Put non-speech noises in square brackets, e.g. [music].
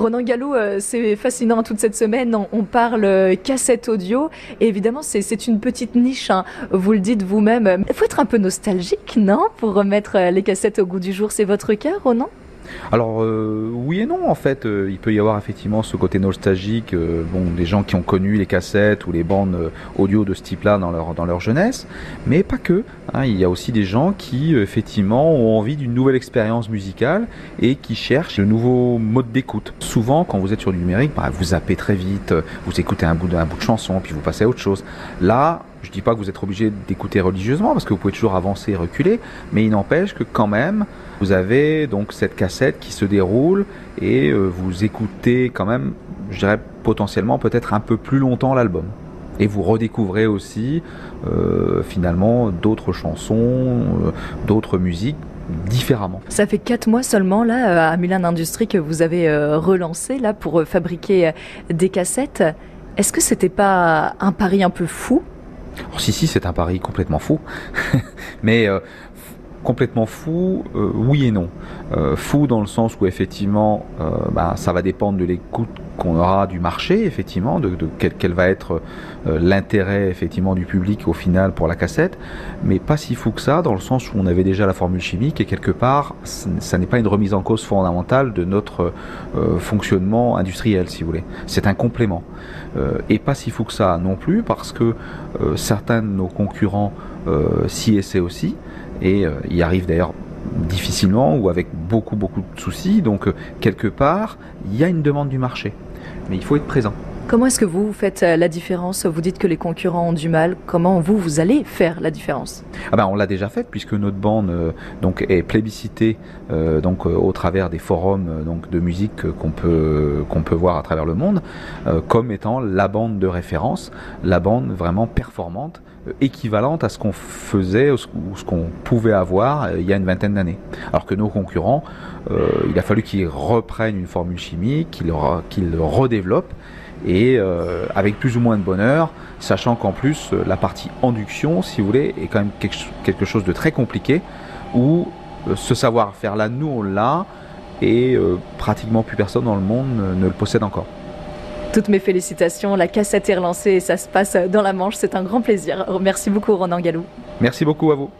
Ronan Gallo, euh, c'est fascinant toute cette semaine. On, parle euh, cassette audio. Et évidemment, c'est une petite niche. Hein. Vous le dites vous-même. Il faut être un peu nostalgique, non Pour remettre euh, les cassettes au goût du jour. C'est votre cas, Ronan? Alors euh, oui et non en fait, euh, il peut y avoir effectivement ce côté nostalgique, euh, bon des gens qui ont connu les cassettes ou les bandes audio de ce type-là dans leur dans leur jeunesse, mais pas que. Hein. il y a aussi des gens qui effectivement ont envie d'une nouvelle expérience musicale et qui cherchent de nouveaux modes d'écoute. Souvent quand vous êtes sur du numérique, bah, vous zappez très vite, vous écoutez un bout d'un bout de chanson puis vous passez à autre chose. Là je dis pas que vous êtes obligé d'écouter religieusement parce que vous pouvez toujours avancer et reculer, mais il n'empêche que quand même vous avez donc cette cassette qui se déroule et euh, vous écoutez quand même, je dirais potentiellement peut-être un peu plus longtemps l'album. Et vous redécouvrez aussi euh, finalement d'autres chansons, euh, d'autres musiques différemment. Ça fait quatre mois seulement là à Milan Industries que vous avez relancé là pour fabriquer des cassettes. Est-ce que c'était pas un pari un peu fou oh, Si si, c'est un pari complètement fou. [laughs] Mais complètement fou, euh, oui et non. Euh, fou dans le sens où effectivement, euh, bah, ça va dépendre de l'écoute qu'on aura du marché, effectivement, de, quel, va être l'intérêt effectivement du public au final pour la cassette, mais pas si fou que ça, dans le sens où on avait déjà la formule chimique et quelque part, ça n'est pas une remise en cause fondamentale de notre fonctionnement industriel, si vous voulez. C'est un complément. et pas si fou que ça non plus, parce que certains de nos concurrents s'y essaient aussi et euh, y arrive d'ailleurs difficilement ou avec beaucoup beaucoup de soucis. Donc euh, quelque part, il y a une demande du marché, mais il faut être présent. Comment est-ce que vous faites euh, la différence? Vous dites que les concurrents ont du mal. Comment vous, vous allez faire la différence? Ah ben, On l'a déjà fait puisque notre bande donc, est plébiscitée donc, au travers des forums donc, de musique qu'on peut, voir à travers le monde comme étant la bande de référence, la bande vraiment performante équivalente à ce qu'on faisait ou ce qu'on pouvait avoir euh, il y a une vingtaine d'années. Alors que nos concurrents, euh, il a fallu qu'ils reprennent une formule chimique, qu'ils qu'ils redéveloppent et euh, avec plus ou moins de bonheur, sachant qu'en plus la partie induction, si vous voulez, est quand même quelque chose de très compliqué où ce savoir-faire là, nous on l'a et pratiquement plus personne dans le monde ne le possède encore. Toutes mes félicitations, la cassette est relancée et ça se passe dans la Manche, c'est un grand plaisir. Merci beaucoup Ronan Galou. Merci beaucoup à vous.